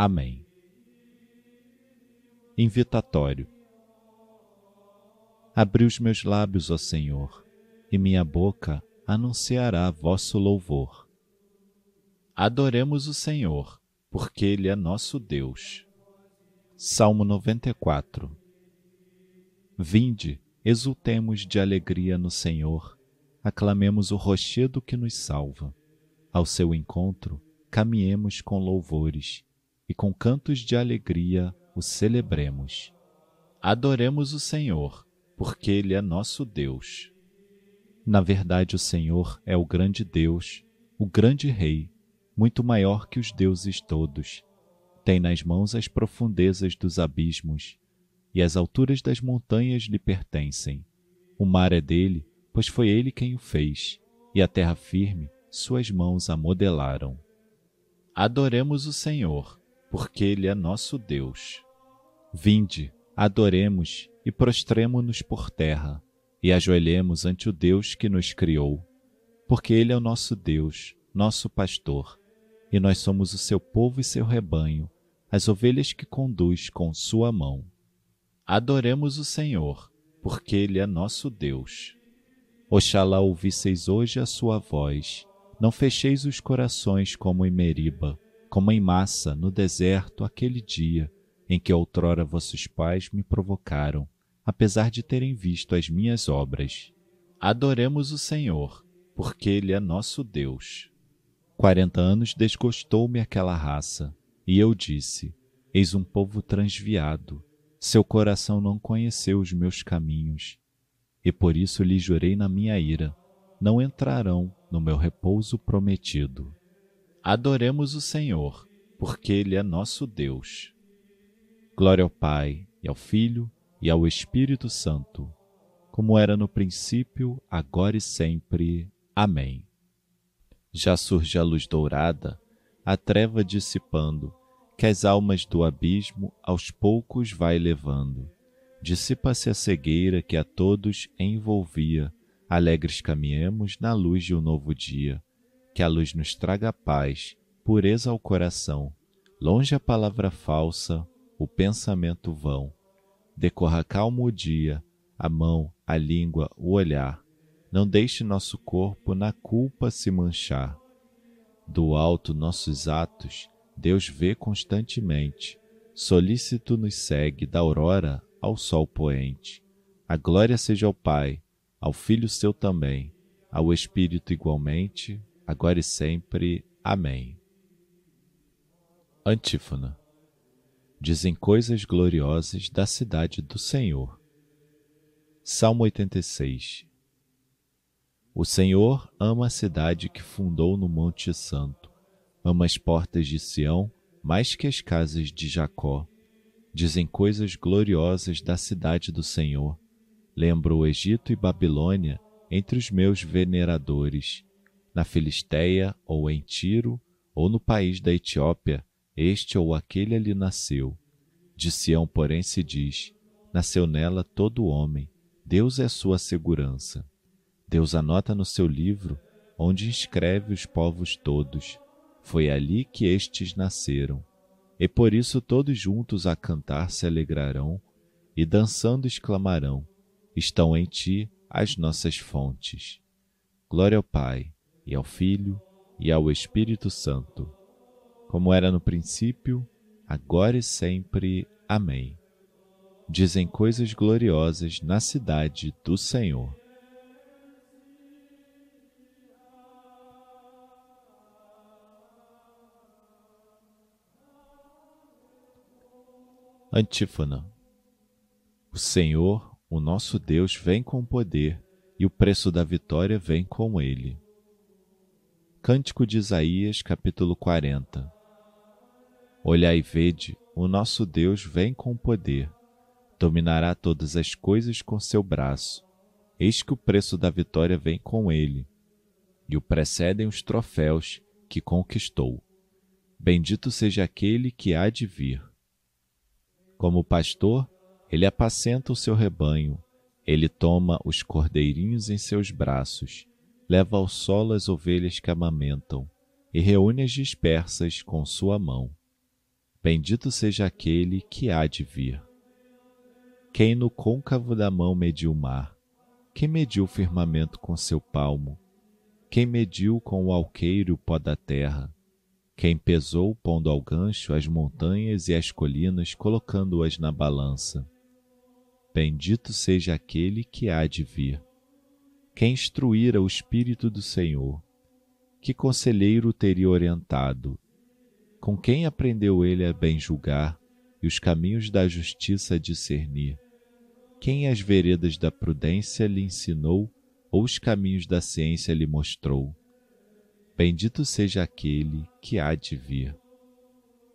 Amém. Invitatório. Abri os meus lábios, ó Senhor, e minha boca anunciará vosso louvor. Adoremos o Senhor, porque Ele é nosso Deus. Salmo 94 Vinde, exultemos de alegria no Senhor, aclamemos o rochedo que nos salva. Ao seu encontro, caminhemos com louvores e com cantos de alegria o celebremos. Adoremos o Senhor, porque Ele é nosso Deus. Na verdade, o Senhor é o grande Deus, o grande Rei, muito maior que os deuses todos. Tem nas mãos as profundezas dos abismos e as alturas das montanhas lhe pertencem. O mar é dele, pois foi ele quem o fez, e a terra firme suas mãos a modelaram. Adoremos o Senhor, porque ele é nosso Deus. Vinde, adoremos e prostremo-nos por terra, e ajoelhemos ante o Deus que nos criou, porque ele é o nosso Deus, nosso pastor, e nós somos o seu povo e seu rebanho, as ovelhas que conduz com sua mão. Adoremos o Senhor, porque Ele é nosso Deus. Oxalá ouvisseis hoje a sua voz, não fecheis os corações como em Meriba, como em massa no deserto aquele dia em que outrora vossos pais me provocaram, apesar de terem visto as minhas obras. Adoremos o Senhor, porque Ele é nosso Deus. Quarenta anos desgostou-me aquela raça, e eu disse: Eis um povo transviado seu coração não conheceu os meus caminhos, e por isso lhe jurei na minha ira: não entrarão no meu repouso prometido. Adoremos o Senhor, porque Ele é nosso Deus. Glória ao Pai, e ao Filho, e ao Espírito Santo, como era no princípio, agora e sempre. Amém. Já surge a luz dourada, a treva dissipando, que as almas do abismo aos poucos vai levando. Dissipa-se a cegueira que a todos envolvia, alegres caminhemos na luz de um novo dia. Que a luz nos traga paz, pureza ao coração, longe a palavra falsa, o pensamento vão. Decorra calmo o dia, a mão, a língua, o olhar. Não deixe nosso corpo na culpa se manchar. Do alto nossos atos, Deus vê constantemente, solícito nos segue da aurora ao sol poente. A glória seja ao Pai, ao Filho seu também, ao Espírito igualmente, agora e sempre. Amém. Antífona. Dizem coisas gloriosas da cidade do Senhor. Salmo 86. O Senhor ama a cidade que fundou no Monte Santo ama as portas de Sião mais que as casas de Jacó. Dizem coisas gloriosas da cidade do Senhor. Lembro o Egito e Babilônia entre os meus veneradores. Na Filisteia, ou em Tiro, ou no país da Etiópia, este ou aquele ali nasceu. De Sião, porém, se diz: nasceu nela todo homem, Deus é sua segurança. Deus anota no seu livro, onde inscreve os povos todos foi ali que estes nasceram, e por isso todos juntos a cantar se alegrarão e dançando exclamarão: Estão em ti as nossas fontes. Glória ao Pai, e ao Filho, e ao Espírito Santo, como era no princípio, agora e sempre. Amém. Dizem coisas gloriosas na cidade do Senhor. Antífona. O Senhor, o nosso Deus, vem com poder, e o preço da vitória vem com ele. Cântico de Isaías, capítulo 40. Olhai e vede, o nosso Deus vem com poder. Dominará todas as coisas com seu braço. Eis que o preço da vitória vem com ele, e o precedem os troféus que conquistou. Bendito seja aquele que há de vir. Como pastor, ele apacenta o seu rebanho, ele toma os cordeirinhos em seus braços, leva ao solo as ovelhas que amamentam, e reúne as dispersas com sua mão. Bendito seja aquele que há de vir. Quem no côncavo da mão mediu o mar? Quem mediu o firmamento com seu palmo? Quem mediu com o alqueire o pó da terra? Quem pesou, pondo ao gancho as montanhas e as colinas, colocando-as na balança? Bendito seja aquele que há de vir. Quem instruíra o Espírito do Senhor? Que conselheiro teria orientado? Com quem aprendeu ele a bem julgar e os caminhos da justiça a discernir? Quem as veredas da prudência lhe ensinou ou os caminhos da ciência lhe mostrou? Bendito seja aquele que há de vir.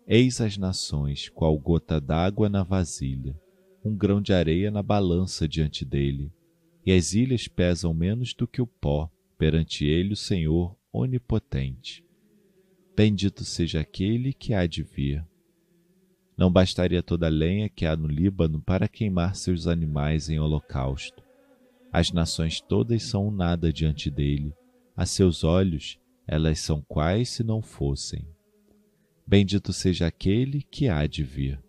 Eis as nações, qual gota d'água na vasilha, um grão de areia na balança diante dele, e as ilhas pesam menos do que o pó perante ele, o Senhor onipotente. Bendito seja aquele que há de vir. Não bastaria toda a lenha que há no Líbano para queimar seus animais em holocausto. As nações todas são nada diante dele. A seus olhos, elas são quais se não fossem. Bendito seja aquele que há de vir.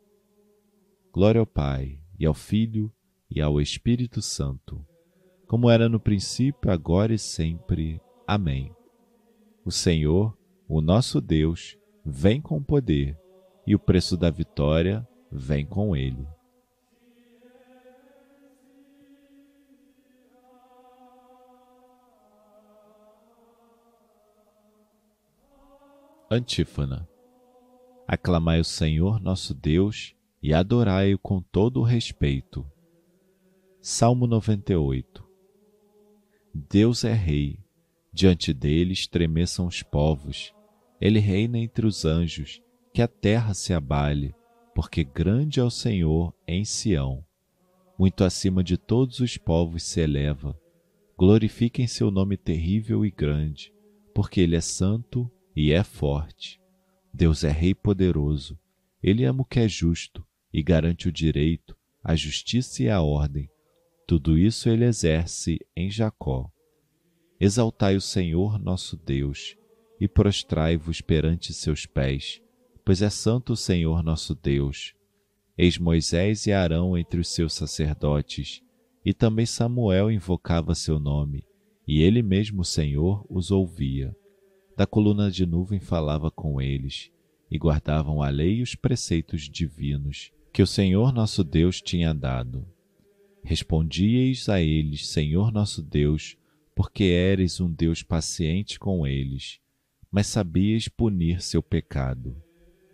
Glória ao Pai, e ao Filho, e ao Espírito Santo, como era no princípio, agora e sempre. Amém. O Senhor, o nosso Deus, vem com poder, e o preço da vitória vem com ele. Antífona. Aclamai o Senhor nosso Deus e adorai-o com todo o respeito. Salmo 98 Deus é Rei, Diante dele estremeçam os povos. Ele reina entre os anjos, que a terra se abale, porque grande é o Senhor em Sião. Muito acima de todos os povos se eleva. Glorifiquem seu nome terrível e grande, porque ele é santo e é forte. Deus é Rei poderoso. Ele ama o que é justo e garante o direito, a justiça e a ordem. Tudo isso ele exerce em Jacó. Exaltai o Senhor nosso Deus e prostrai-vos perante seus pés, pois é santo o Senhor nosso Deus. Eis Moisés e Arão entre os seus sacerdotes, e também Samuel invocava seu nome, e ele mesmo, o Senhor, os ouvia. Da coluna de nuvem falava com eles, e guardavam a lei e os preceitos divinos que o Senhor nosso Deus tinha dado. Respondieis a eles, Senhor nosso Deus, porque eres um Deus paciente com eles, mas sabias punir seu pecado.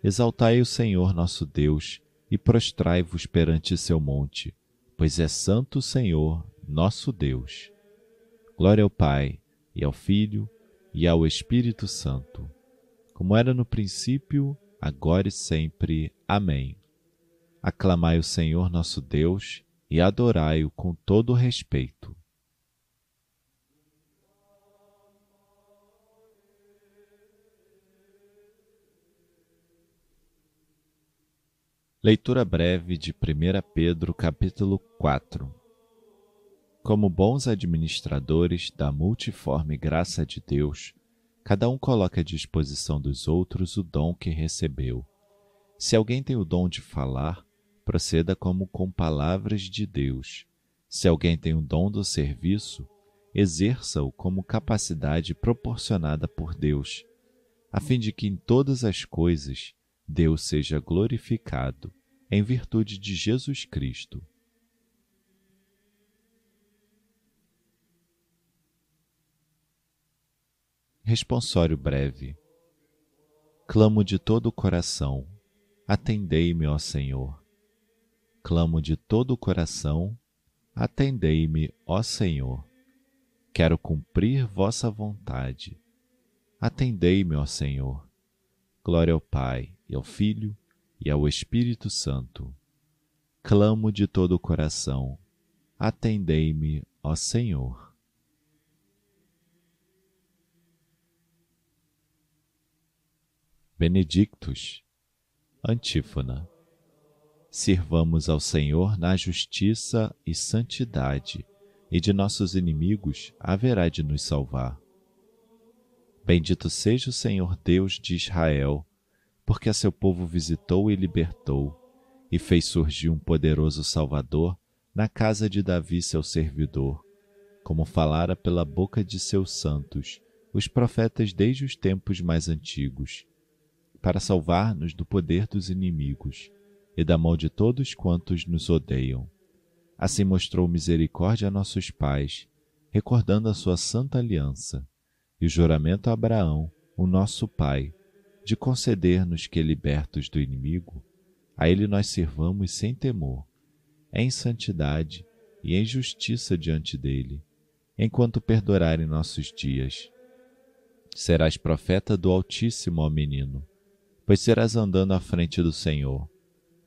Exaltai o Senhor nosso Deus e prostrai-vos perante seu monte, pois é santo o Senhor, nosso Deus. Glória ao Pai, e ao Filho, e ao Espírito Santo, como era no princípio, agora e sempre. Amém. Aclamai o Senhor nosso Deus e adorai-o com todo respeito. Leitura breve de 1 Pedro, capítulo 4. Como bons administradores da multiforme graça de Deus, cada um coloca à disposição dos outros o dom que recebeu. Se alguém tem o dom de falar, proceda como com palavras de Deus. Se alguém tem o dom do serviço, exerça-o como capacidade proporcionada por Deus, a fim de que em todas as coisas Deus seja glorificado em virtude de Jesus Cristo. Responsório breve. Clamo de todo o coração, atendei-me, ó Senhor. Clamo de todo o coração, atendei-me, ó Senhor. Quero cumprir vossa vontade. Atendei-me, ó Senhor. Glória ao Pai e ao Filho, e ao Espírito Santo. Clamo de todo o coração, atendei-me, ó Senhor. Benedictus, Antífona. Sirvamos ao Senhor na justiça e santidade, e de nossos inimigos haverá de nos salvar. Bendito seja o Senhor Deus de Israel, porque a seu povo visitou e libertou, e fez surgir um poderoso Salvador na casa de Davi, seu servidor, como falara pela boca de seus santos, os profetas desde os tempos mais antigos, para salvar-nos do poder dos inimigos e da mão de todos quantos nos odeiam. Assim mostrou misericórdia a nossos pais, recordando a sua santa aliança e o juramento a Abraão, o nosso pai, de conceder-nos que, libertos do inimigo, a ele nós sirvamos sem temor, em santidade e em justiça diante dele, enquanto perdurarem nossos dias. Serás profeta do Altíssimo, ó menino, pois serás andando à frente do Senhor,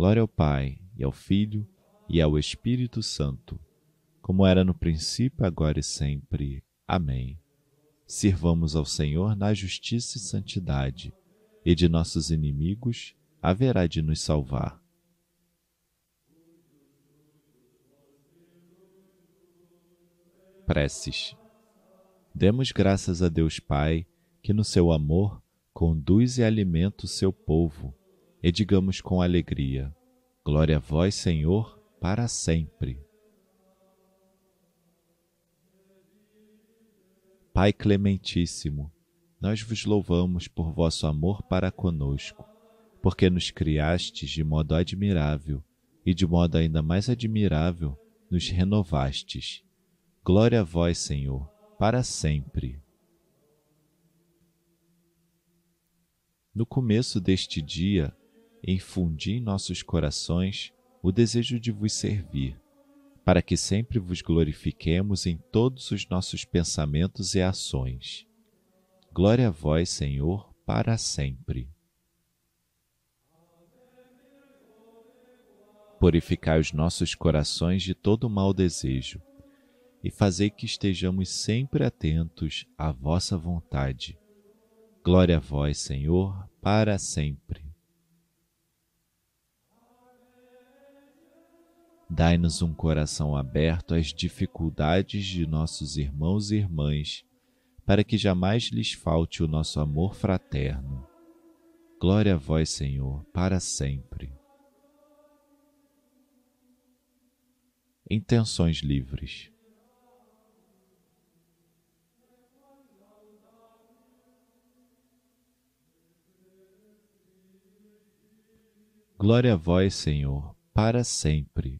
Glória ao Pai, e ao Filho, e ao Espírito Santo, como era no princípio, agora e sempre. Amém. Sirvamos ao Senhor na justiça e santidade, e de nossos inimigos haverá de nos salvar. Preces. Demos graças a Deus Pai, que no seu amor conduz e alimenta o seu povo, e digamos com alegria: Glória a vós, Senhor, para sempre. Pai clementíssimo, nós vos louvamos por vosso amor para conosco, porque nos criastes de modo admirável e de modo ainda mais admirável nos renovastes. Glória a vós, Senhor, para sempre. No começo deste dia, infundi em nossos corações o desejo de vos servir para que sempre vos glorifiquemos em todos os nossos pensamentos e ações. Glória a vós, Senhor, para sempre. Purificai os nossos corações de todo mau desejo e fazei que estejamos sempre atentos à vossa vontade. Glória a vós, Senhor, para sempre. Dai-nos um coração aberto às dificuldades de nossos irmãos e irmãs, para que jamais lhes falte o nosso amor fraterno. Glória a vós, Senhor, para sempre. Intenções livres. Glória a vós, Senhor, para sempre.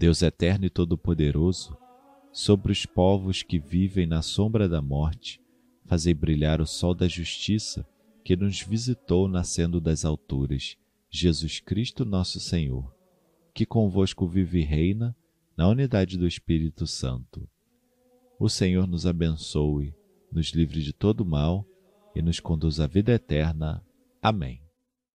Deus eterno e todo-poderoso, sobre os povos que vivem na sombra da morte, fazei brilhar o sol da justiça que nos visitou nascendo das alturas, Jesus Cristo nosso Senhor, que convosco vive e reina na unidade do Espírito Santo. O Senhor nos abençoe, nos livre de todo mal e nos conduz à vida eterna. Amém.